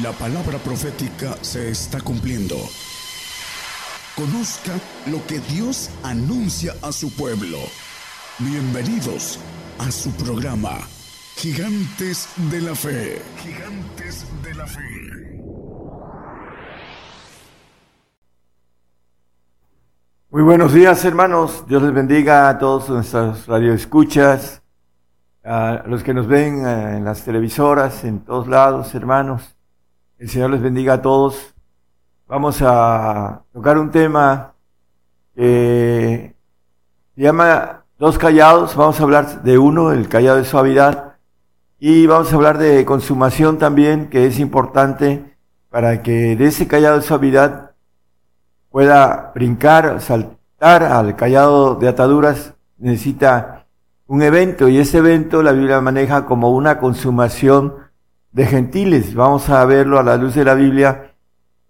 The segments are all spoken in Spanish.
La palabra profética se está cumpliendo. Conozca lo que Dios anuncia a su pueblo. Bienvenidos a su programa, Gigantes de la Fe. Gigantes de la Fe. Muy buenos días, hermanos. Dios les bendiga a todos nuestros radioescuchas, a los que nos ven eh, en las televisoras, en todos lados, hermanos. El Señor les bendiga a todos. Vamos a tocar un tema que se llama Dos callados. Vamos a hablar de uno, el callado de suavidad. Y vamos a hablar de consumación también, que es importante para que de ese callado de suavidad pueda brincar, saltar al callado de ataduras. Necesita un evento y ese evento la Biblia maneja como una consumación de gentiles. Vamos a verlo a la luz de la Biblia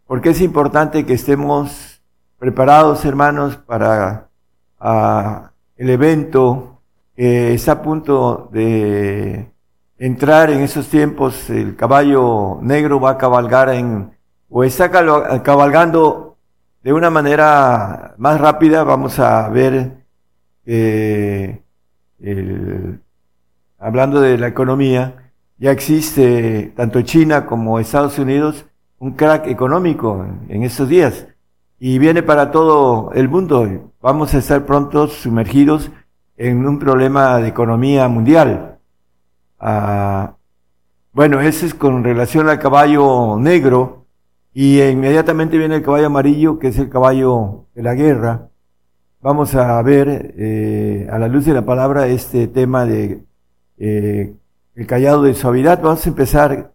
porque es importante que estemos preparados, hermanos, para el evento que está a punto de entrar en esos tiempos. El caballo negro va a cabalgar en, o está cabalgando de una manera más rápida. Vamos a ver eh, hablando de la economía, ya existe tanto China como Estados Unidos un crack económico en estos días y viene para todo el mundo. Vamos a estar pronto sumergidos en un problema de economía mundial. Ah, bueno, ese es con relación al caballo negro y inmediatamente viene el caballo amarillo, que es el caballo de la guerra vamos a ver eh, a la luz de la palabra este tema de eh, el callado de suavidad. Vamos a empezar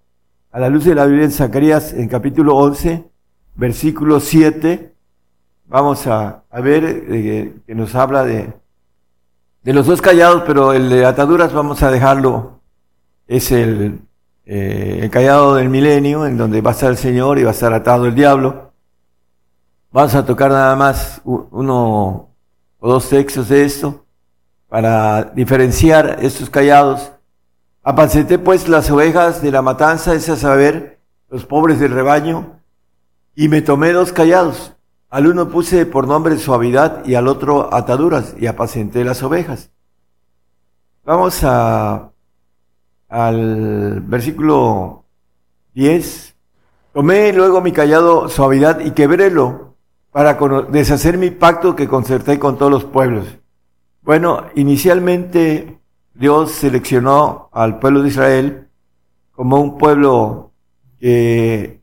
a la luz de la Biblia en Zacarías en capítulo 11, versículo 7. Vamos a, ver eh, que nos habla de, de los dos callados, pero el de ataduras vamos a dejarlo. Es el, el callado del milenio, en donde va a estar el Señor y va a estar atado el diablo. Vamos a tocar nada más uno, o dos textos de esto, para diferenciar estos callados. Apacenté pues las ovejas de la matanza, es a saber, los pobres del rebaño, y me tomé dos callados. Al uno puse por nombre suavidad y al otro ataduras, y apacenté las ovejas. Vamos a, al versículo 10. Tomé luego mi callado suavidad y quebrélo para deshacer mi pacto que concerté con todos los pueblos. Bueno, inicialmente Dios seleccionó al pueblo de Israel como un pueblo que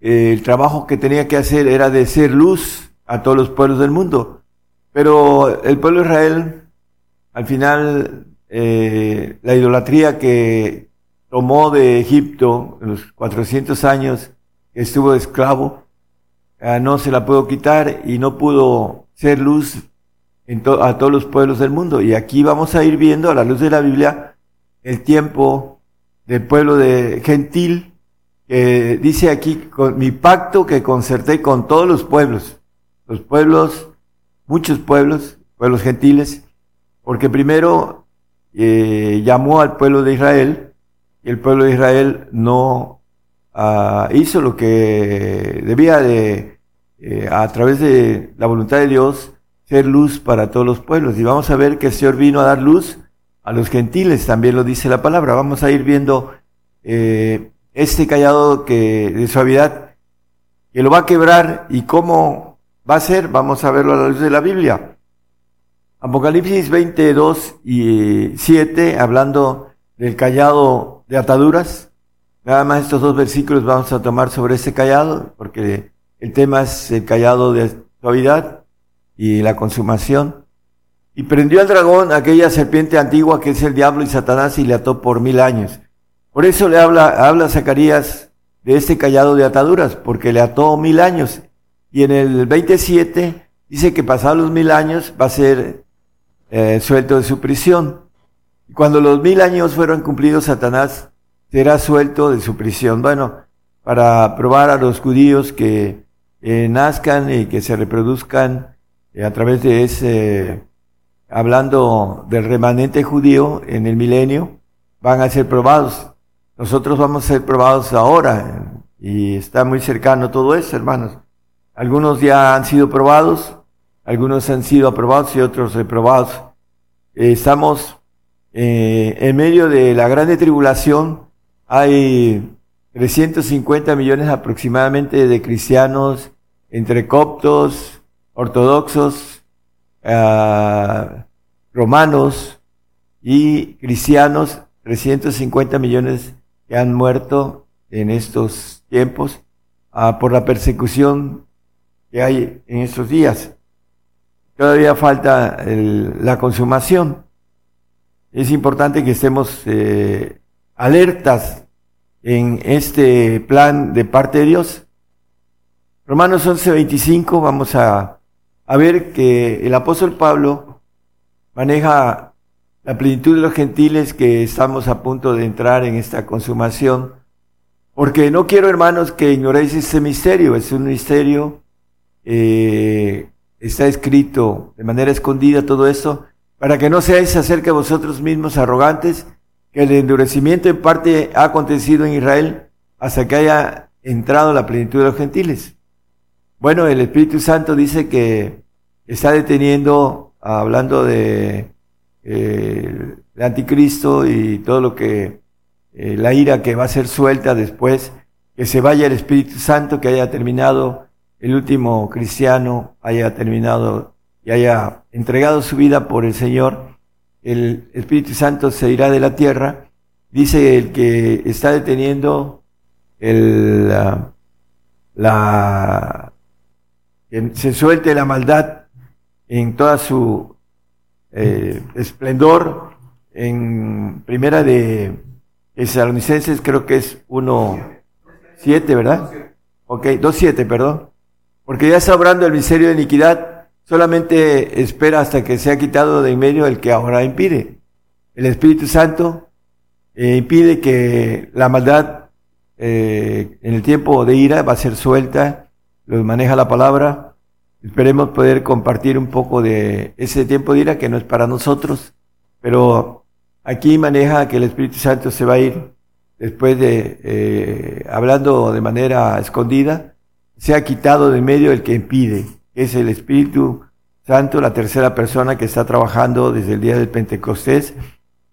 eh, el trabajo que tenía que hacer era de ser luz a todos los pueblos del mundo. Pero el pueblo de Israel, al final, eh, la idolatría que tomó de Egipto en los 400 años que estuvo de esclavo, Ah, no se la puedo quitar y no pudo ser luz en a todos los pueblos del mundo. Y aquí vamos a ir viendo a la luz de la Biblia el tiempo del pueblo de gentil, que dice aquí, con mi pacto que concerté con todos los pueblos, los pueblos, muchos pueblos, pueblos gentiles, porque primero eh, llamó al pueblo de Israel, y el pueblo de Israel no ah, hizo lo que debía de eh, a través de la voluntad de Dios, ser luz para todos los pueblos. Y vamos a ver que el Señor vino a dar luz a los gentiles, también lo dice la palabra. Vamos a ir viendo eh, este callado que, de suavidad que lo va a quebrar y cómo va a ser, vamos a verlo a la luz de la Biblia. Apocalipsis 22 y 7, hablando del callado de ataduras. Nada más estos dos versículos vamos a tomar sobre este callado, porque el tema es el callado de suavidad y la consumación. Y prendió al dragón aquella serpiente antigua que es el diablo y Satanás y le ató por mil años. Por eso le habla, habla Zacarías de este callado de ataduras, porque le ató mil años. Y en el 27 dice que pasados los mil años va a ser eh, suelto de su prisión. Y cuando los mil años fueron cumplidos, Satanás será suelto de su prisión. Bueno, para probar a los judíos que eh, nazcan y que se reproduzcan a través de ese, hablando del remanente judío en el milenio, van a ser probados. Nosotros vamos a ser probados ahora, y está muy cercano todo eso, hermanos. Algunos ya han sido probados, algunos han sido aprobados y otros reprobados. Eh, estamos eh, en medio de la grande tribulación. Hay 350 millones aproximadamente de cristianos entre coptos, ortodoxos, ah, romanos y cristianos, 350 millones que han muerto en estos tiempos ah, por la persecución que hay en estos días. Todavía falta la consumación. Es importante que estemos eh, alertas en este plan de parte de Dios. Romanos 11:25, vamos a, a ver que el apóstol Pablo maneja la plenitud de los gentiles que estamos a punto de entrar en esta consumación, porque no quiero, hermanos, que ignoréis este misterio, es un misterio, eh, está escrito de manera escondida todo esto, para que no seáis acerca de vosotros mismos arrogantes, que el endurecimiento en parte ha acontecido en Israel hasta que haya entrado la plenitud de los gentiles. Bueno, el Espíritu Santo dice que está deteniendo, hablando de eh, el anticristo y todo lo que, eh, la ira que va a ser suelta después, que se vaya el Espíritu Santo, que haya terminado el último cristiano, haya terminado y haya entregado su vida por el Señor el Espíritu Santo se irá de la tierra, dice el que está deteniendo el, la, que se suelte la maldad en toda su eh, esplendor, en primera de Tesalonicenses creo que es 1.7, ¿verdad? Ok, 2.7, perdón. Porque ya está obrando el misterio de iniquidad solamente espera hasta que sea quitado de en medio el que ahora impide. El Espíritu Santo eh, impide que la maldad eh, en el tiempo de ira va a ser suelta, lo maneja la palabra. Esperemos poder compartir un poco de ese tiempo de ira que no es para nosotros, pero aquí maneja que el Espíritu Santo se va a ir después de, eh, hablando de manera escondida, se ha quitado de medio el que impide es el Espíritu Santo, la tercera persona que está trabajando desde el día del Pentecostés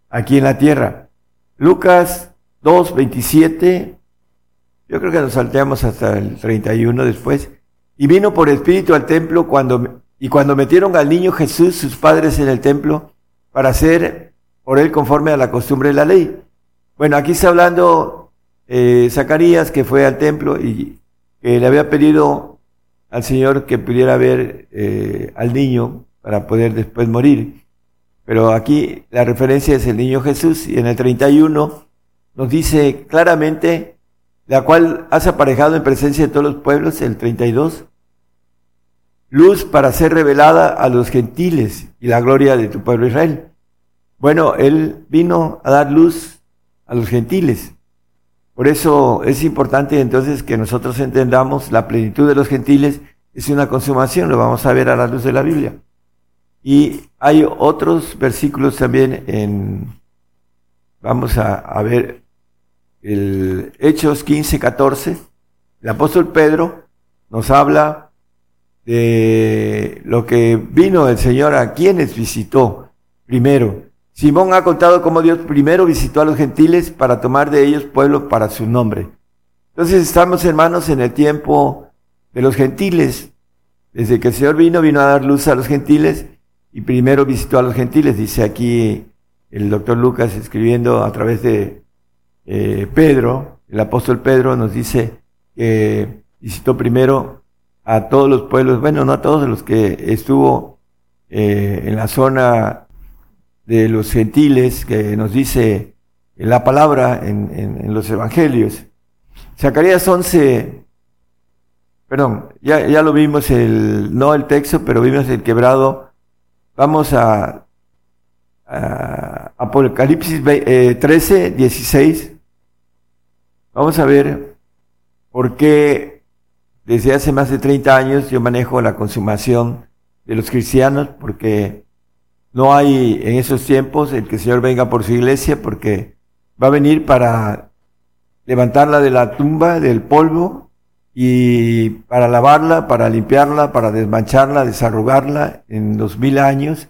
aquí en la tierra. Lucas 2, 27, yo creo que nos salteamos hasta el 31 después. Y vino por Espíritu al templo cuando, y cuando metieron al niño Jesús, sus padres en el templo, para hacer por él conforme a la costumbre de la ley. Bueno, aquí está hablando eh, Zacarías que fue al templo y que le había pedido al Señor que pudiera ver eh, al niño para poder después morir. Pero aquí la referencia es el niño Jesús y en el 31 nos dice claramente, la cual has aparejado en presencia de todos los pueblos, el 32, luz para ser revelada a los gentiles y la gloria de tu pueblo Israel. Bueno, Él vino a dar luz a los gentiles. Por eso es importante entonces que nosotros entendamos la plenitud de los gentiles es una consumación, lo vamos a ver a la luz de la Biblia. Y hay otros versículos también en, vamos a, ver, el Hechos 15, 14. El apóstol Pedro nos habla de lo que vino el Señor a quienes visitó primero. Simón ha contado cómo Dios primero visitó a los gentiles para tomar de ellos pueblo para su nombre. Entonces estamos hermanos en el tiempo de los gentiles. Desde que el Señor vino, vino a dar luz a los gentiles y primero visitó a los gentiles, dice aquí el doctor Lucas escribiendo a través de eh, Pedro, el apóstol Pedro nos dice que visitó primero a todos los pueblos, bueno, no a todos los que estuvo eh, en la zona de los gentiles, que nos dice la palabra en, los evangelios. Zacarías 11, perdón, ya, ya lo vimos el, no el texto, pero vimos el quebrado. Vamos a, Apocalipsis 13, 16. Vamos a ver por qué desde hace más de 30 años yo manejo la consumación de los cristianos, porque no hay en esos tiempos el que el Señor venga por su iglesia, porque va a venir para levantarla de la tumba, del polvo, y para lavarla, para limpiarla, para desmancharla, desarrugarla en dos mil años,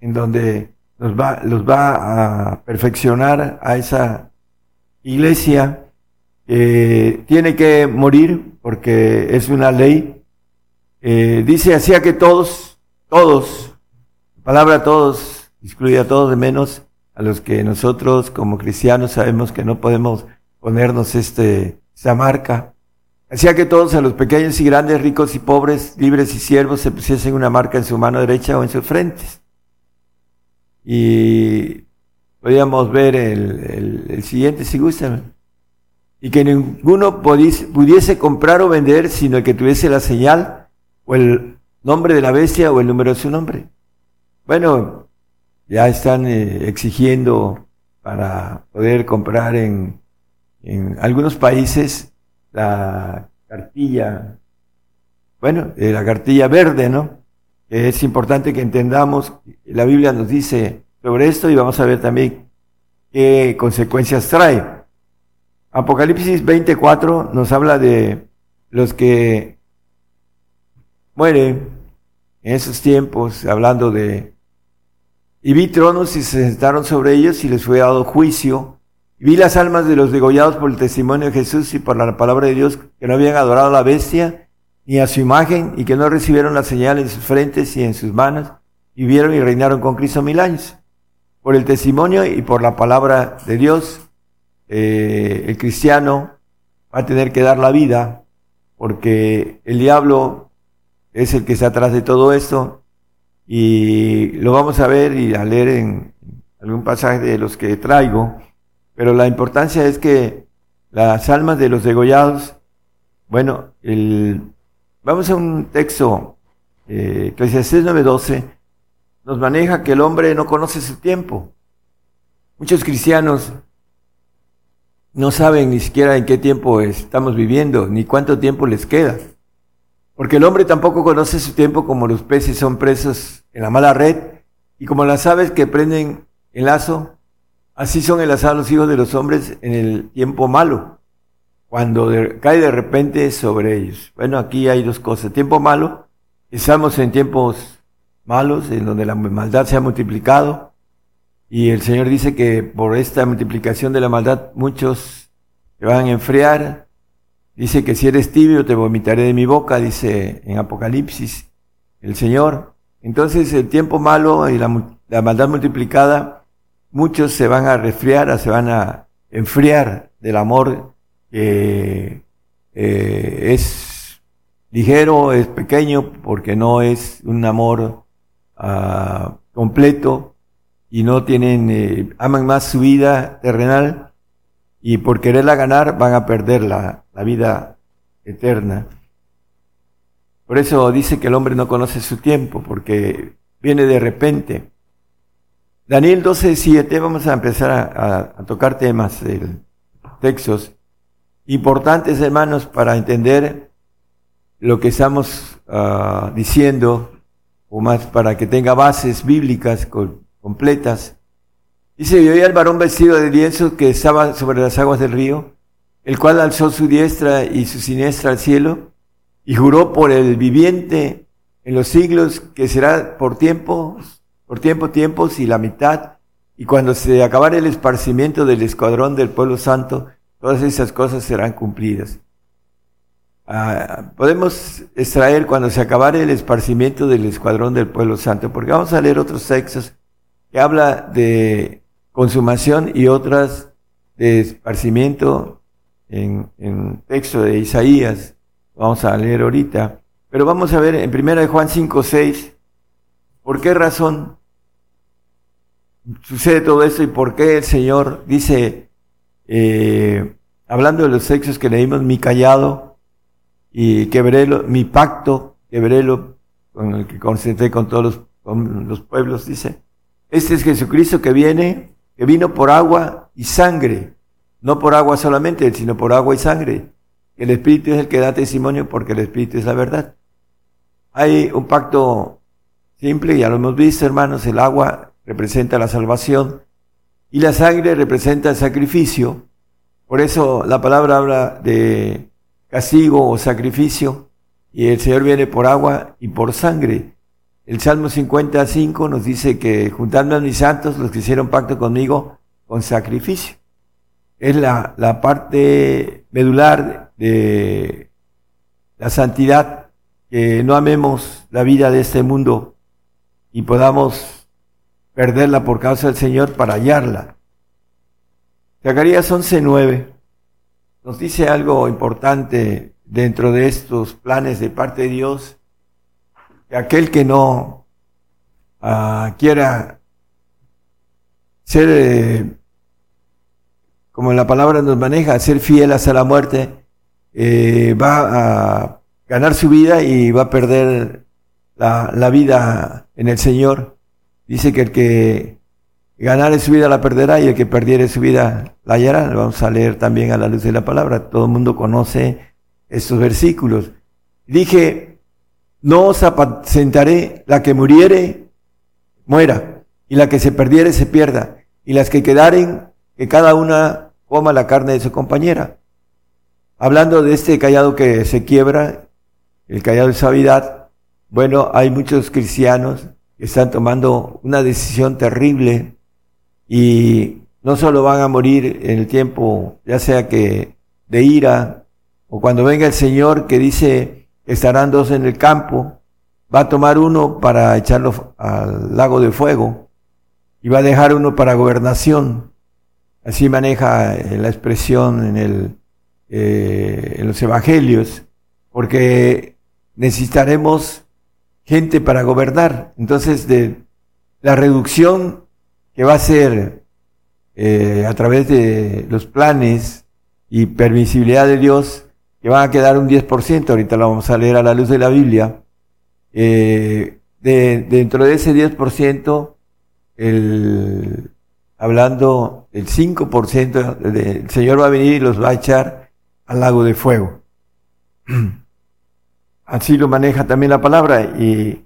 en donde los va, los va a perfeccionar a esa iglesia que tiene que morir porque es una ley. Eh, dice, hacía que todos, todos, palabra todos, excluye a todos de menos a los que nosotros como cristianos sabemos que no podemos ponernos este, esta marca. Hacía que todos, a los pequeños y grandes, ricos y pobres, libres y siervos, se pusiesen una marca en su mano derecha o en sus frentes. Y podríamos ver el, el, siguiente si gustan. Y que ninguno pudiese, comprar o vender sino el que tuviese la señal o el nombre de la bestia o el número de su nombre. Bueno, ya están eh, exigiendo para poder comprar en, en algunos países la cartilla, bueno, eh, la cartilla verde, ¿no? Es importante que entendamos, la Biblia nos dice sobre esto y vamos a ver también qué consecuencias trae. Apocalipsis 24 nos habla de los que mueren en esos tiempos, hablando de... Y vi tronos y se sentaron sobre ellos y les fue dado juicio. Y vi las almas de los degollados por el testimonio de Jesús y por la palabra de Dios que no habían adorado a la bestia ni a su imagen y que no recibieron la señal en sus frentes y en sus manos, y vieron y reinaron con Cristo mil años. Por el testimonio y por la palabra de Dios, eh, el cristiano va a tener que dar la vida, porque el diablo es el que está atrás de todo esto, y lo vamos a ver y a leer en algún pasaje de los que traigo, pero la importancia es que las almas de los degollados, bueno, el, Vamos a un texto, eh, Eclesiastes 9:12, nos maneja que el hombre no conoce su tiempo. Muchos cristianos no saben ni siquiera en qué tiempo estamos viviendo, ni cuánto tiempo les queda. Porque el hombre tampoco conoce su tiempo como los peces son presos en la mala red y como las aves que prenden el lazo, así son enlazados los hijos de los hombres en el tiempo malo cuando cae de repente sobre ellos. Bueno, aquí hay dos cosas. Tiempo malo, estamos en tiempos malos, en donde la maldad se ha multiplicado, y el Señor dice que por esta multiplicación de la maldad muchos se van a enfriar. Dice que si eres tibio te vomitaré de mi boca, dice en Apocalipsis el Señor. Entonces el tiempo malo y la, la maldad multiplicada, muchos se van a resfriar, se van a enfriar del amor eh, es ligero, es pequeño, porque no es un amor ah, completo y no tienen, eh, aman más su vida terrenal y por quererla ganar van a perder la, vida eterna. Por eso dice que el hombre no conoce su tiempo, porque viene de repente. Daniel 12.7, vamos a empezar a, tocar temas, textos importantes, hermanos, para entender lo que estamos uh, diciendo, o más para que tenga bases bíblicas completas. Y oía el varón vestido de lienzo que estaba sobre las aguas del río, el cual alzó su diestra y su siniestra al cielo, y juró por el viviente en los siglos que será por tiempos, por tiempo, tiempos y la mitad, y cuando se acabare el esparcimiento del escuadrón del pueblo santo, Todas esas cosas serán cumplidas. Ah, podemos extraer cuando se acabare el esparcimiento del escuadrón del pueblo santo, porque vamos a leer otros textos que habla de consumación y otras de esparcimiento en, en texto de Isaías. Vamos a leer ahorita. Pero vamos a ver en primera de Juan 5, 6, ¿por qué razón sucede todo esto y por qué el Señor dice, eh, hablando de los sexos que leímos, mi callado y quebré mi pacto, quebrélo con el que concentré con todos los, con los pueblos, dice. Este es Jesucristo que viene, que vino por agua y sangre, no por agua solamente, sino por agua y sangre. El Espíritu es el que da testimonio porque el Espíritu es la verdad. Hay un pacto simple, ya lo hemos visto, hermanos, el agua representa la salvación, y la sangre representa el sacrificio Por eso la palabra habla de castigo o sacrificio y el Señor viene por agua y por sangre. El Salmo 55 nos dice que juntando a mis santos, los que hicieron pacto conmigo, con sacrificio. Es la, la parte medular de la santidad, que no amemos la vida de este mundo y podamos perderla por causa del Señor para hallarla. Zacarías 11:9 nos dice algo importante dentro de estos planes de parte de Dios, aquel que no ah, quiera ser, eh, como la palabra nos maneja, ser fiel hasta la muerte, eh, va a ganar su vida y va a perder la, la vida en el Señor. Dice que el que Ganar su vida la perderá y el que perdiere su vida la hallará. Vamos a leer también a la luz de la palabra. Todo el mundo conoce estos versículos. Dije, no os apacentaré, la que muriere, muera, y la que se perdiere, se pierda, y las que quedaren, que cada una coma la carne de su compañera. Hablando de este callado que se quiebra, el callado de suavidad, bueno, hay muchos cristianos que están tomando una decisión terrible y no solo van a morir en el tiempo, ya sea que de ira, o cuando venga el Señor que dice estarán dos en el campo, va a tomar uno para echarlo al lago de fuego y va a dejar uno para gobernación. Así maneja eh, la expresión en, el, eh, en los evangelios, porque necesitaremos gente para gobernar. Entonces, de la reducción que va a ser eh, a través de los planes y permisibilidad de Dios, que van a quedar un 10%, ahorita lo vamos a leer a la luz de la Biblia, eh, de, dentro de ese 10%, el, hablando el 5%, el Señor va a venir y los va a echar al lago de fuego. Así lo maneja también la palabra y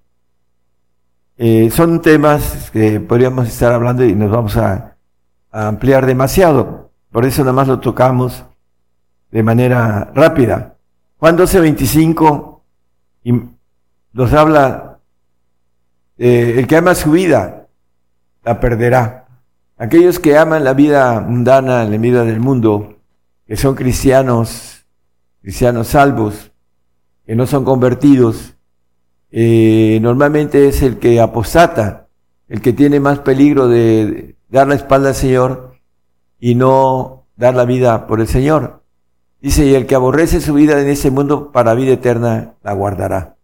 eh, son temas que podríamos estar hablando y nos vamos a, ampliar demasiado. Por eso nada más lo tocamos de manera rápida. Juan 12, 25 y nos habla, eh, el que ama su vida, la perderá. Aquellos que aman la vida mundana, la vida del mundo, que son cristianos, cristianos salvos, que no son convertidos, eh, normalmente es el que apostata, el que tiene más peligro de dar la espalda al Señor y no dar la vida por el Señor. Dice, y el que aborrece su vida en este mundo, para vida eterna la guardará.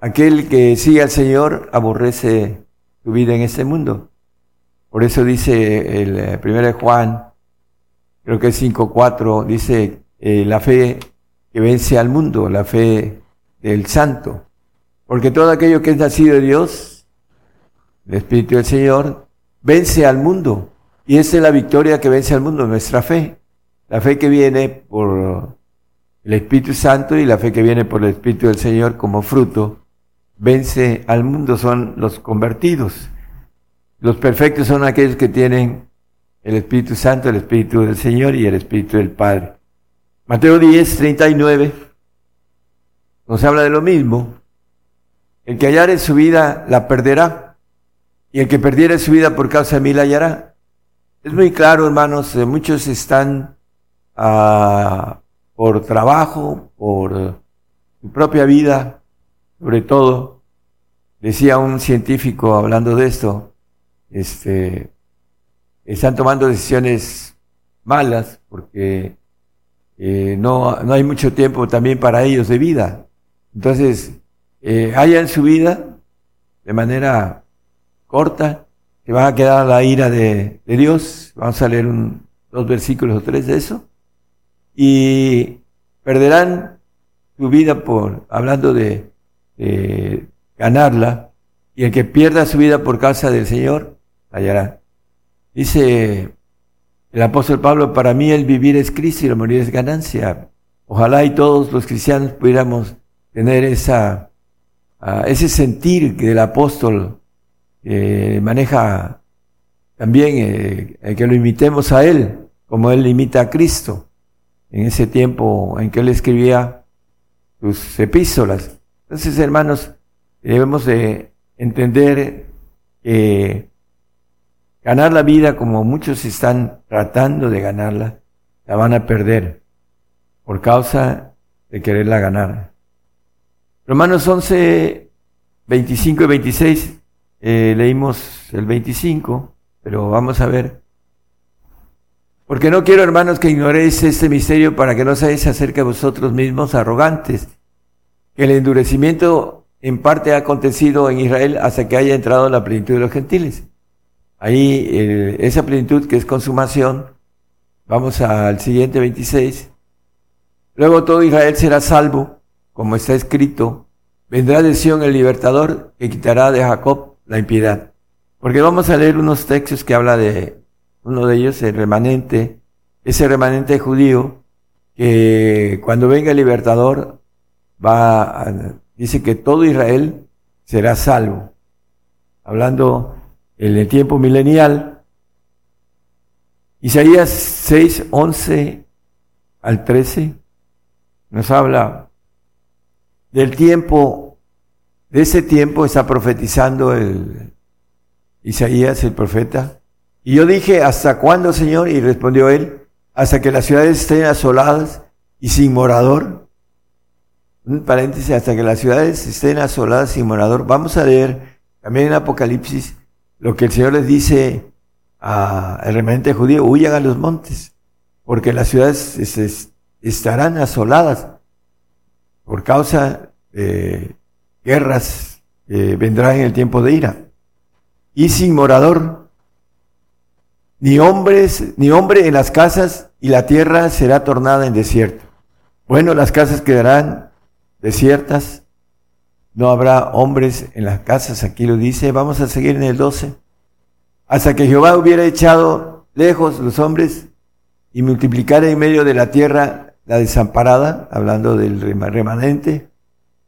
Aquel que sigue al Señor aborrece su vida en este mundo. Por eso dice el eh, primero Juan, creo que es 5.4, dice, eh, la fe que vence al mundo, la fe del santo. Porque todo aquello que es nacido de Dios, el Espíritu del Señor, vence al mundo. Y esa es la victoria que vence al mundo, nuestra fe. La fe que viene por el Espíritu Santo y la fe que viene por el Espíritu del Señor como fruto, vence al mundo, son los convertidos. Los perfectos son aquellos que tienen el Espíritu Santo, el Espíritu del Señor y el Espíritu del Padre. Mateo 10, 39 nos habla de lo mismo. El que hallare su vida la perderá, y el que perdiere su vida por causa de mí la hallará. Es muy claro, hermanos, eh, muchos están ah, por trabajo, por su propia vida, sobre todo. Decía un científico hablando de esto, este, están tomando decisiones malas porque eh, no, no hay mucho tiempo también para ellos de vida. Entonces, eh, haya en su vida de manera corta, que van a quedar la ira de, Dios. Vamos a leer un, dos versículos o tres de eso. Y perderán su vida por, hablando de, ganarla, y el que pierda su vida por causa del Señor, hallará. Dice el apóstol Pablo, para mí el vivir es Cristo y el morir es ganancia. Ojalá y todos los cristianos pudiéramos tener esa ese sentir que el apóstol eh, maneja también, eh, que lo imitemos a él, como él imita a Cristo. En ese tiempo en que él escribía sus epístolas. Entonces, hermanos, debemos de entender que ganar la vida como muchos están tratando de ganarla, la van a perder por causa de quererla ganar. Romanos 11, 25 y 26, eh, leímos el 25, pero vamos a ver. Porque no quiero, hermanos, que ignoréis este misterio para que no seáis acerca de vosotros mismos arrogantes, el endurecimiento en parte ha acontecido en Israel hasta que haya entrado la plenitud de los gentiles. Ahí esa plenitud que es consumación, vamos al siguiente 26. Luego todo Israel será salvo, como está escrito, vendrá de Sion el libertador que quitará de Jacob la impiedad. Porque vamos a leer unos textos que habla de uno de ellos, el remanente, ese remanente judío, que cuando venga el libertador va dice que todo Israel será salvo. Hablando en el tiempo milenial. Isaías 6, 11 al 13 nos habla del tiempo, de ese tiempo está profetizando el Isaías, el profeta. Y yo dije, ¿hasta cuándo, Señor? Y respondió él, hasta que las ciudades estén asoladas y sin morador un paréntesis, hasta que las ciudades estén asoladas sin morador. Vamos a leer también en Apocalipsis lo que el Señor les dice al remanente judío, huyan a los montes, porque las ciudades estarán asoladas por causa de guerras que vendrán en el tiempo de ira. Y sin morador, ni hombres, ni hombre en las casas, y la tierra será tornada en desierto. Bueno, las casas quedarán desiertas, no habrá hombres en las casas, aquí lo dice, vamos a seguir en el 12, hasta que Jehová hubiera echado lejos los hombres y multiplicara en medio de la tierra la desamparada, hablando del remanente,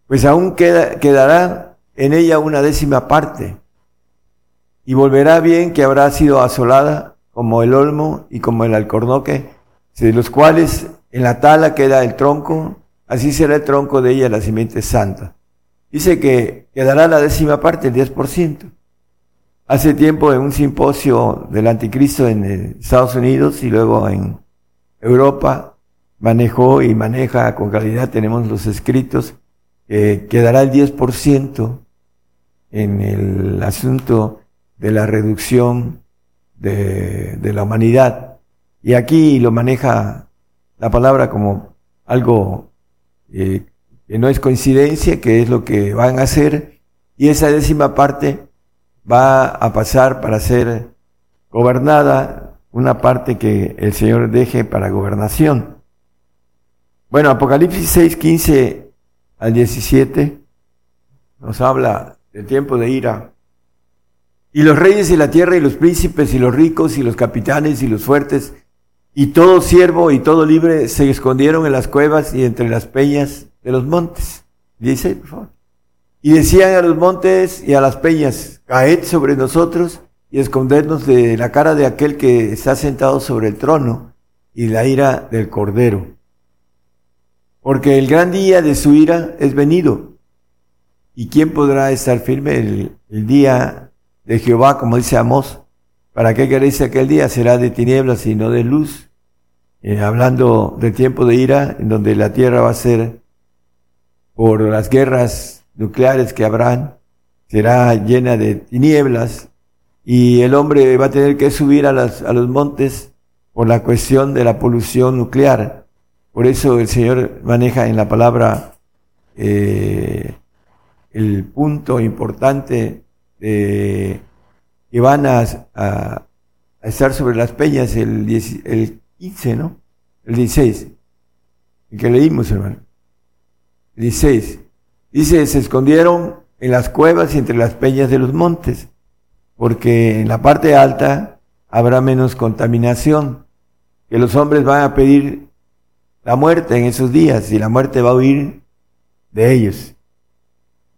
pues aún queda, quedará en ella una décima parte, y volverá bien que habrá sido asolada como el olmo y como el alcornoque, de los cuales en la tala queda el tronco así será el tronco de ella la simiente santa. Dice que quedará la décima parte, el 10%. Hace tiempo en un simposio del anticristo en Estados Unidos y luego en Europa, manejó y maneja con calidad, tenemos los escritos, que quedará el 10% en el asunto de la reducción de, la humanidad. Y aquí lo maneja la palabra como algo eh, que no es coincidencia, que es lo que van a hacer, y esa décima parte va a pasar para ser gobernada, una parte que el Señor deje para gobernación. Bueno, Apocalipsis 6, 15 al 17 nos habla del tiempo de ira. Y los reyes de la tierra y los príncipes y los ricos y los capitanes y los fuertes y todo siervo y todo libre se escondieron en las cuevas y entre las peñas de los montes. Dice, por favor. Y decían a los montes y a las peñas, caed sobre nosotros y escondernos de la cara de aquel que está sentado sobre el trono y la ira del cordero. Porque el gran día de su ira es venido. ¿Y quién podrá estar firme el día de Jehová, como dice Amós? ¿Para qué queréis aquel día? Será de tinieblas y no de luz. Eh, hablando del tiempo de ira, en donde la tierra va a ser, por las guerras nucleares que habrán, será llena de tinieblas y el hombre va a tener que subir a, los montes por la cuestión de la polución nuclear. Por eso el Señor maneja en la palabra eh, el punto importante de que van a, a, estar sobre las peñas el, el 15, ¿no? El 16, el que leímos, hermano. El 16. Dice, se escondieron en las cuevas y entre las peñas de los montes, porque en la parte alta habrá menos contaminación, que los hombres van a pedir la muerte en esos días y la muerte va a huir de ellos.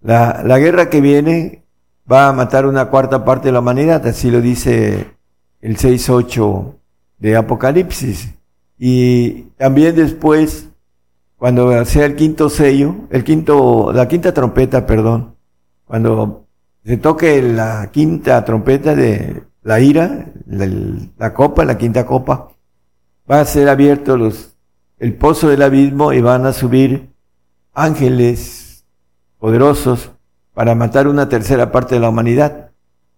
La, la guerra que viene va a matar una cuarta parte de la humanidad, así lo dice el 6.8 de Apocalipsis. y también después, cuando sea el quinto sello, el quinto, la quinta trompeta, perdón, cuando se toque la quinta trompeta de la ira, la, la copa, la quinta copa, va a ser abierto los, el pozo del abismo y van a subir ángeles poderosos para matar una tercera parte de la humanidad.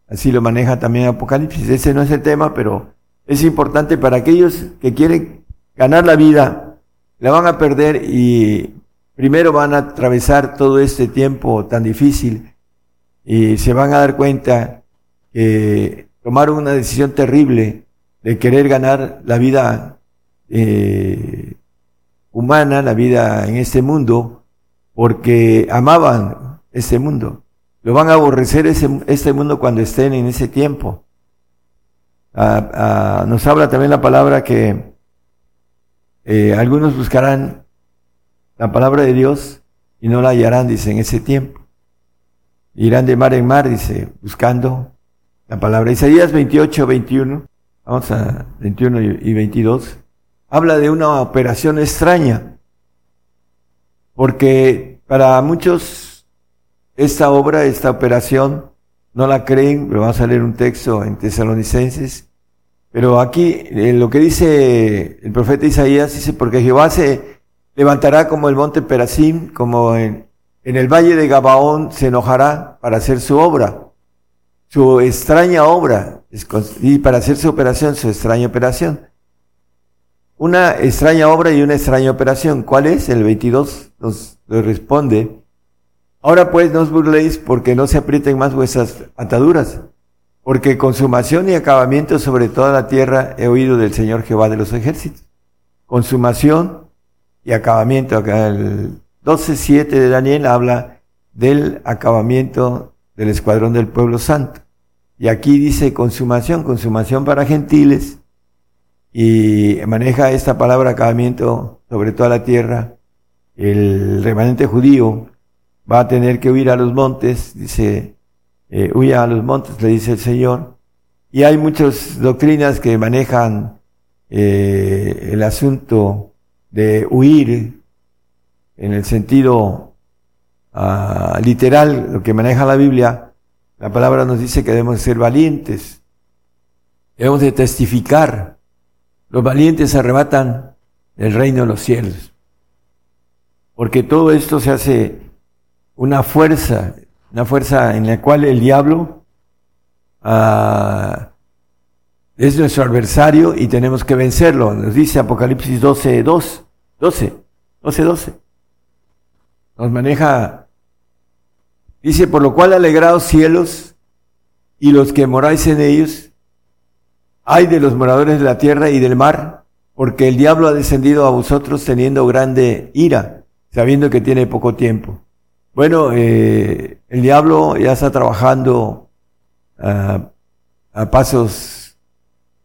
Así lo maneja también Apocalipsis. Ese no es el tema, pero es importante para aquellos que quieren ganar la vida, la van a perder y primero van a atravesar todo este tiempo tan difícil y se van a dar cuenta que tomaron una decisión terrible de querer ganar la vida eh, humana, la vida en este mundo, porque amaban este mundo. Lo van a aborrecer ese, este mundo cuando estén en ese tiempo. Ah, ah, nos habla también la palabra que eh, algunos buscarán la palabra de Dios y no la hallarán, dice, en ese tiempo. Irán de mar en mar, dice, buscando la palabra. Isaías 28, 21, vamos a 21 y 22, habla de una operación extraña, porque para muchos esta obra, esta operación, no la creen, pero vamos a leer un texto en Tesalonicenses, pero aquí eh, lo que dice el profeta Isaías dice, porque Jehová se levantará como el monte Perasim, como en, en el valle de Gabaón se enojará para hacer su obra, su extraña obra, y para hacer su operación, su extraña operación. Una extraña obra y una extraña operación. ¿Cuál es? El 22 nos, nos responde. Ahora pues no os burléis porque no se aprieten más vuestras ataduras porque consumación y acabamiento sobre toda la tierra he oído del Señor Jehová de los ejércitos. Consumación y acabamiento. Acá el 12.7 de Daniel habla del acabamiento del escuadrón del pueblo santo. Y aquí dice consumación, consumación para gentiles. Y maneja esta palabra acabamiento sobre toda la tierra. El remanente judío va a tener que huir a los montes, dice eh, huya a los montes, le dice el Señor. Y hay muchas doctrinas que manejan eh, el asunto de huir en el sentido ah, literal, lo que maneja la Biblia. La palabra nos dice que debemos ser valientes, debemos de testificar. Los valientes arrebatan el reino de los cielos. Porque todo esto se hace una fuerza una fuerza en la cual el diablo uh, es nuestro adversario y tenemos que vencerlo. Nos dice Apocalipsis 12, 2, 12, 12, 12. Nos maneja, dice, por lo cual alegrados cielos y los que moráis en ellos, hay de los moradores de la tierra y del mar, porque el diablo ha descendido a vosotros teniendo grande ira, sabiendo que tiene poco tiempo. Bueno, eh, el diablo ya está trabajando a pasos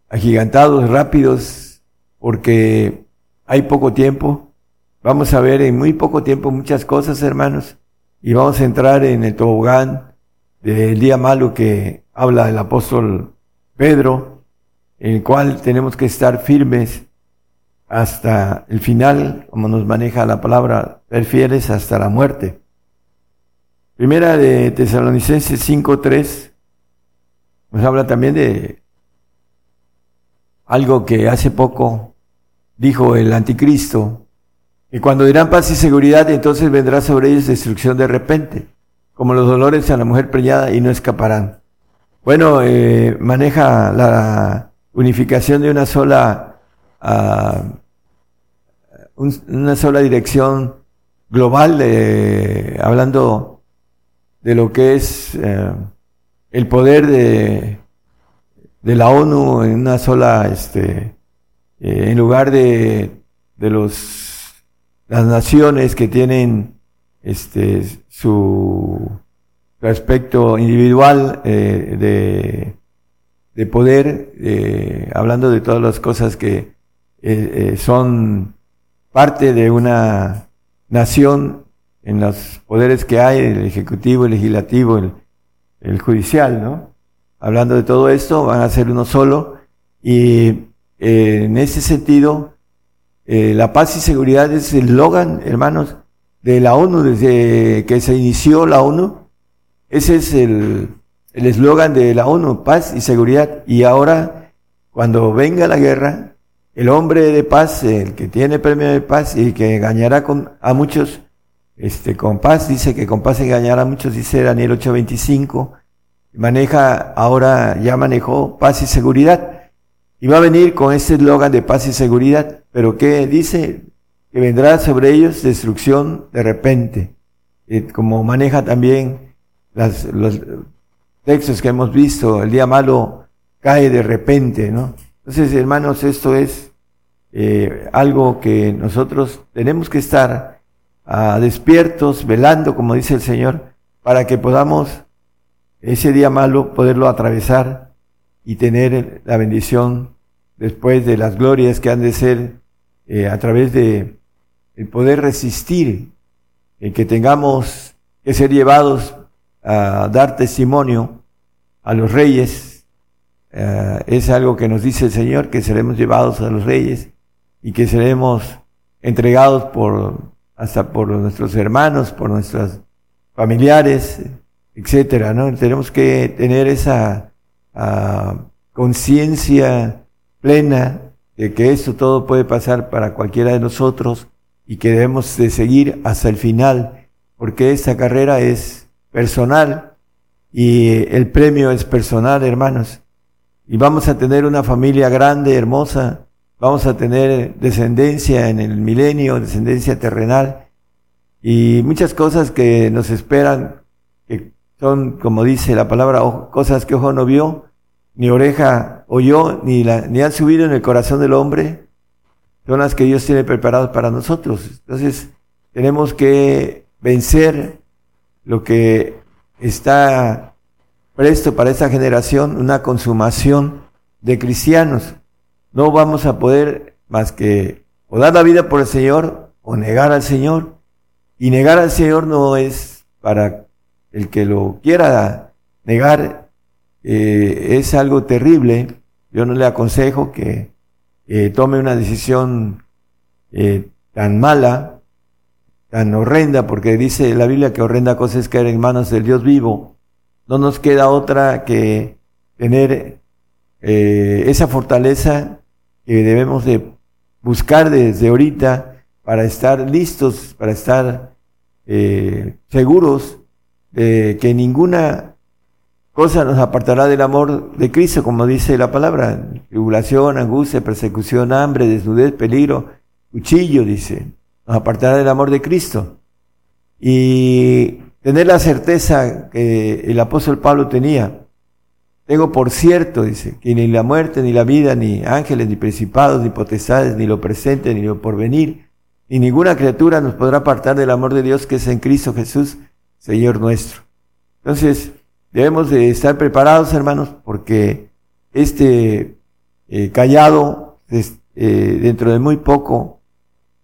agigantados, rápidos, porque hay poco tiempo. Vamos a ver en muy poco tiempo muchas cosas, hermanos, y vamos a entrar en el tobogán del día malo que habla el apóstol Pedro, en el cual tenemos que estar firmes hasta el final, como nos maneja la palabra, ser fieles hasta la muerte. Primera de Tesalonicenses 5.3 nos habla también de algo que hace poco dijo el anticristo, que cuando dirán paz y seguridad, entonces vendrá sobre ellos destrucción de repente, como los dolores a la mujer preñada y no escaparán. Bueno, eh, maneja la unificación de una sola, uh, una sola dirección global, eh, hablando de lo que es eh, el poder de, de, la ONU en una sola, este, eh, en lugar de, de los, las naciones que tienen este, su, aspecto individual eh, de, de poder, hablando de todas las cosas que son parte de una nación en los poderes que hay, el ejecutivo, el legislativo, el, judicial, ¿no? Hablando de todo esto, van a ser uno solo y eh, en ese sentido eh, la paz y seguridad es el logan, hermanos, de la ONU, desde que se inició la ONU. Ese es el eslogan de la ONU, paz y seguridad. Y ahora, cuando venga la guerra, el hombre de paz, el que tiene premio de paz y que engañará con, a muchos, este, con paz, dice que con paz engañará a muchos, dice Daniel 8:25, maneja, ahora ya manejó paz y seguridad. Y va a venir con este eslogan de paz y seguridad. Pero ¿qué dice? Que vendrá sobre ellos destrucción de repente. como maneja también las, los textos que hemos visto, el día malo cae de repente, ¿no? Entonces, hermanos, esto es eh, algo que nosotros tenemos que estar ah, despiertos, velando, como dice el Señor, para que podamos ese día malo poderlo atravesar y tener la bendición después de las glorias que han de ser eh, a través de el poder resistir, el que tengamos que ser llevados a dar testimonio a los reyes, eh, es algo que nos dice el Señor, que seremos llevados a los reyes y que seremos entregados por hasta por nuestros hermanos, por nuestros familiares, etcétera, ¿no? Tenemos que tener esa conciencia plena de que esto todo puede pasar para cualquiera de nosotros y que debemos de seguir hasta el final, porque esta carrera es personal y el premio es personal, hermanos. Y vamos a tener una familia grande, hermosa, vamos a tener descendencia en el milenio, descendencia terrenal y muchas cosas que nos esperan, que son, como dice la palabra, cosas que ojo no vio, ni oreja oyó, ni, la, ni han subido en el corazón del hombre, son las que Dios tiene preparadas para nosotros. Entonces, tenemos que vencer lo que está presto para esta generación, una consumación de cristianos. No vamos a poder más que o dar la vida por el Señor o negar al Señor. Y negar al Señor no es para el que lo quiera negar eh, es algo terrible. Yo no le aconsejo que eh, tome una decisión eh, tan mala, tan horrenda, porque dice la Biblia que horrenda cosa es caer en manos del Dios vivo. No nos queda otra que tener esa fortaleza que debemos de buscar desde ahorita para estar listos, para estar seguros de que ninguna cosa nos apartará del amor de Cristo, como dice la palabra. Tribulación, angustia, persecución, hambre, desnudez, peligro, cuchillo, dice. Nos apartará del amor de Cristo. Y tener la certeza que el apóstol Pablo tenía. Tengo por cierto, dice, que ni la muerte, ni la vida, ni ángeles, ni principados, ni potestades, ni lo presente, ni lo porvenir, ni ninguna criatura nos podrá apartar del amor de Dios que es en Cristo Jesús, Señor nuestro. Entonces, debemos de estar preparados, hermanos, porque este eh, callado eh, dentro de muy poco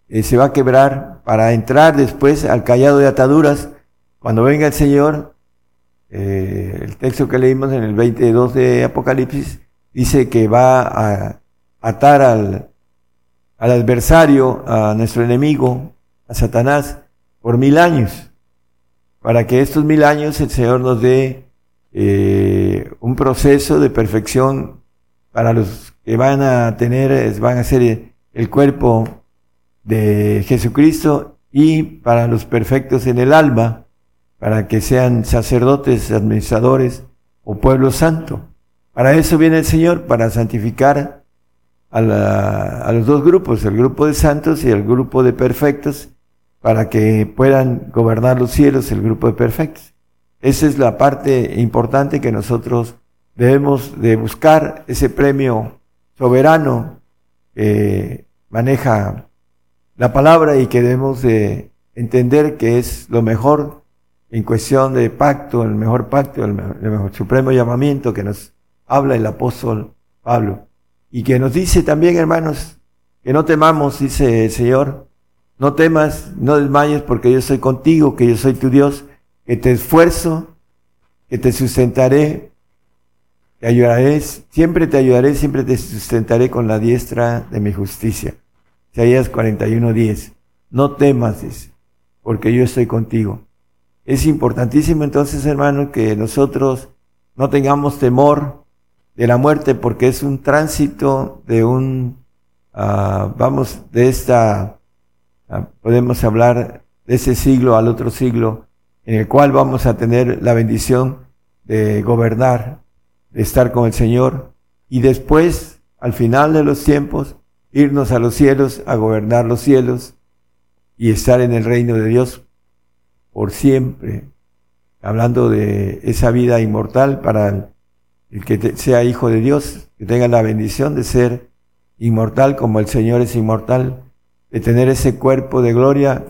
eh, se va a quebrar para entrar después al callado de ataduras. Cuando venga el Señor, el texto que leímos en el 22 de Apocalipsis dice que va a atar al, al adversario, a nuestro enemigo, a Satanás, por mil años, para que estos mil años el Señor nos dé eh, un proceso de perfección para los que van a tener, van a ser el cuerpo de Jesucristo y para los perfectos en el alma, para que sean sacerdotes, administradores o pueblo santo. Para eso viene el Señor, para santificar a, los dos grupos, el grupo de santos y el grupo de perfectos, para que puedan gobernar los cielos, el grupo de perfectos. Esa es la parte importante que nosotros debemos de buscar, ese premio soberano que maneja la palabra y que debemos de entender que es lo mejor en cuestión de pacto, el mejor pacto, el mejor, supremo llamamiento que nos habla el apóstol Pablo. Y que nos dice también, hermanos, que no temamos, dice el Señor, no temas, no desmayes porque yo soy contigo, que yo soy tu Dios que te esfuerzo, que te sustentaré, te ayudaré, siempre te ayudaré, siempre te sustentaré con la diestra de mi justicia. Isaías 41:10. No temas, porque yo estoy contigo. Es importantísimo entonces, hermano, que nosotros no tengamos temor de la muerte, porque es un tránsito de un, uh, vamos, de esta, uh, podemos hablar de ese siglo al otro siglo, en el cual vamos a tener la bendición de gobernar, de estar con el Señor, y después, al final de los tiempos, irnos a los cielos, a gobernar los cielos, y estar en el reino de Dios por siempre, hablando de esa vida inmortal para el, que sea hijo de Dios, que tenga la bendición de ser inmortal como el Señor es inmortal, de tener ese cuerpo de gloria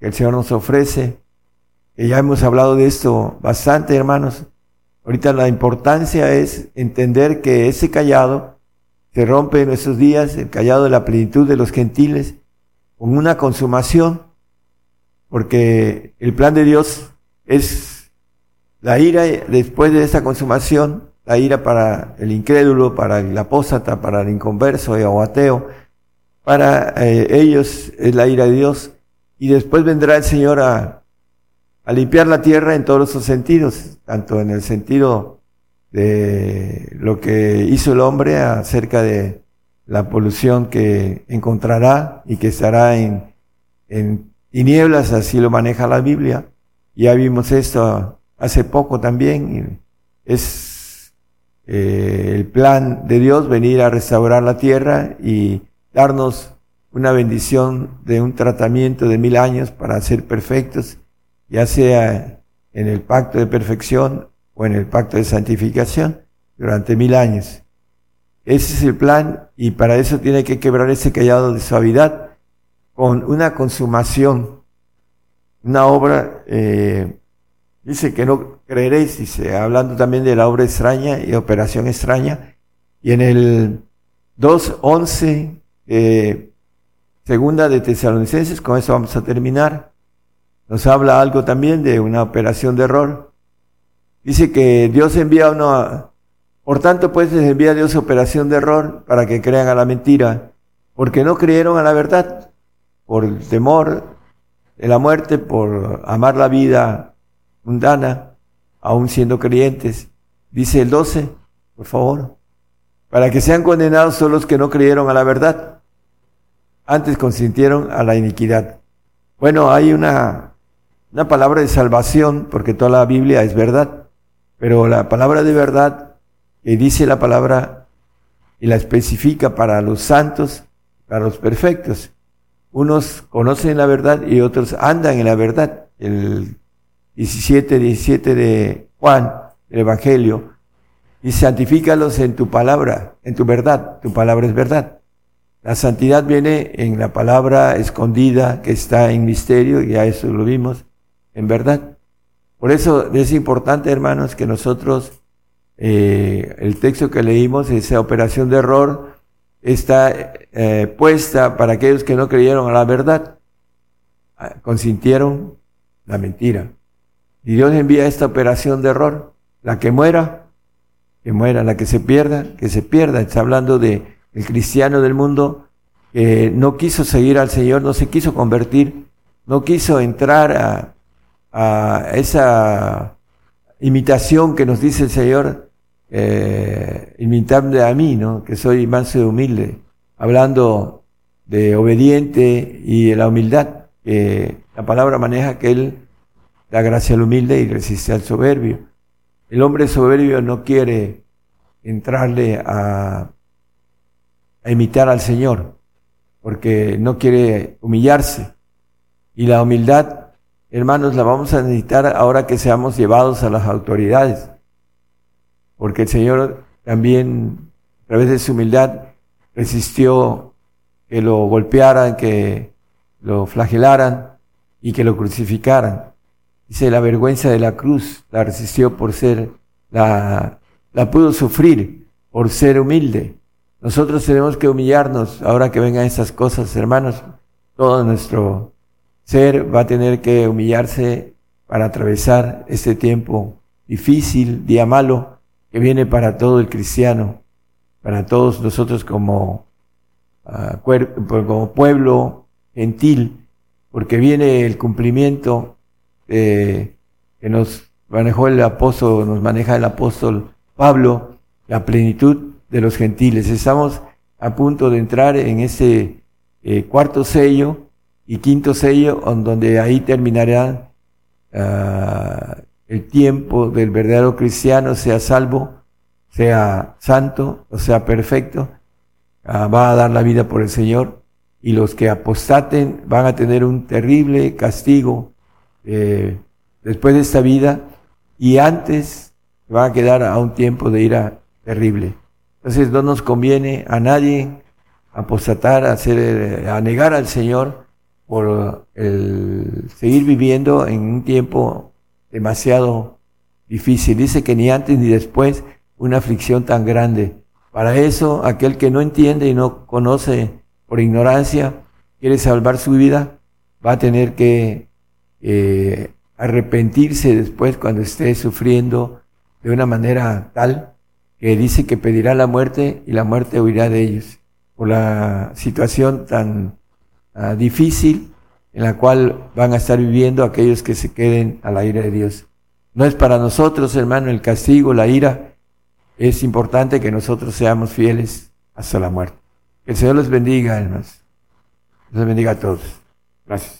que el Señor nos ofrece, que ya hemos hablado de esto bastante, hermanos. Ahorita la importancia es entender que ese callado se rompe en estos días, el callado de la plenitud de los gentiles, con una consumación, porque el plan de Dios es la ira después de esa consumación, la ira para el incrédulo, para el apóstata, para el inconverso o ateo, para eh, ellos es la ira de Dios, y después vendrá el Señor a, a limpiar la tierra en todos sus sentidos, tanto en el sentido de lo que hizo el hombre acerca de la polución que encontrará y que estará en, en tinieblas, así lo maneja la Biblia. Ya vimos esto hace poco también. Es eh, el plan de Dios venir a restaurar la tierra y darnos una bendición de un tratamiento de mil años para ser perfectos, ya sea en el pacto de perfección o en el pacto de santificación durante mil años. Ese es el plan y para eso tiene que quebrar ese callado de suavidad con una consumación, una obra, eh, dice que no creeréis, dice, hablando también de la obra extraña y operación extraña. Y en el 2.11, eh, segunda de Tesalonicenses, con eso vamos a terminar, nos habla algo también de una operación de error. Dice que Dios envía uno a, por tanto, pues les envía Dios operación de error para que crean a la mentira, porque no creyeron a la verdad, por el temor de la muerte, por amar la vida mundana, aún siendo creyentes. Dice el 12, por favor, para que sean condenados son los que no creyeron a la verdad, antes consintieron a la iniquidad. Bueno, hay una, una palabra de salvación, porque toda la Biblia es verdad, pero la palabra de verdad que dice la palabra y la especifica para los santos, para los perfectos. Unos conocen la verdad y otros andan en la verdad. El 17, 17 de Juan, el Evangelio, y santifícalos en tu palabra, en tu verdad. Tu palabra es verdad. La santidad viene en la palabra escondida que está en misterio, y a eso lo vimos, en verdad. Por eso es importante, hermanos, que nosotros eh, el texto que leímos, esa operación de error, está eh, puesta para aquellos que no creyeron a la verdad, ah, consintieron la mentira. Y Dios envía esta operación de error. La que muera, que muera. La que se pierda, que se pierda. Está hablando de el cristiano del mundo que no quiso seguir al Señor, no se quiso convertir, no quiso entrar a, a esa imitación que nos dice el Señor eh, imitable a mí, ¿no? Que soy manso y humilde, hablando de obediente y de la humildad, que la palabra maneja que él da gracia al humilde y resiste al soberbio. El hombre soberbio no quiere entrarle a, a imitar al Señor, porque no quiere humillarse. Y la humildad, hermanos, la vamos a necesitar ahora que seamos llevados a las autoridades porque el Señor también, a través de su humildad, resistió que lo golpearan, que lo flagelaran y que lo crucificaran. Dice, la vergüenza de la cruz la resistió por ser, la, la pudo sufrir por ser humilde. Nosotros tenemos que humillarnos ahora que vengan esas cosas, hermanos. Todo nuestro ser va a tener que humillarse para atravesar este tiempo difícil, día malo, que viene para todo el cristiano, para todos nosotros como como pueblo gentil, porque viene el cumplimiento que nos manejó el apóstol, nos maneja el apóstol Pablo, la plenitud de los gentiles. Estamos a punto de entrar en ese eh, cuarto sello y quinto sello, donde ahí terminará ah, el tiempo del verdadero cristiano, sea salvo, sea santo, o sea perfecto, ah, va a dar la vida por el Señor y los que apostaten van a tener un terrible castigo eh, después de esta vida y antes van a quedar a un tiempo de ira terrible. Entonces no nos conviene a nadie apostatar, hacer, a negar al Señor por el seguir viviendo en un tiempo demasiado difícil. Dice que ni antes ni después una aflicción tan grande. Para eso, aquel que no entiende y no conoce por ignorancia, quiere salvar su vida, va a tener que eh, arrepentirse después cuando esté sufriendo de una manera tal que dice que pedirá la muerte y la muerte huirá de ellos por la situación tan ah, difícil en la cual van a estar viviendo aquellos que se queden a la ira de Dios. No es para nosotros, hermano, el castigo, la ira. Es importante que nosotros seamos fieles hasta la muerte. Que el Señor les bendiga, hermanos. Les bendiga a todos. Gracias.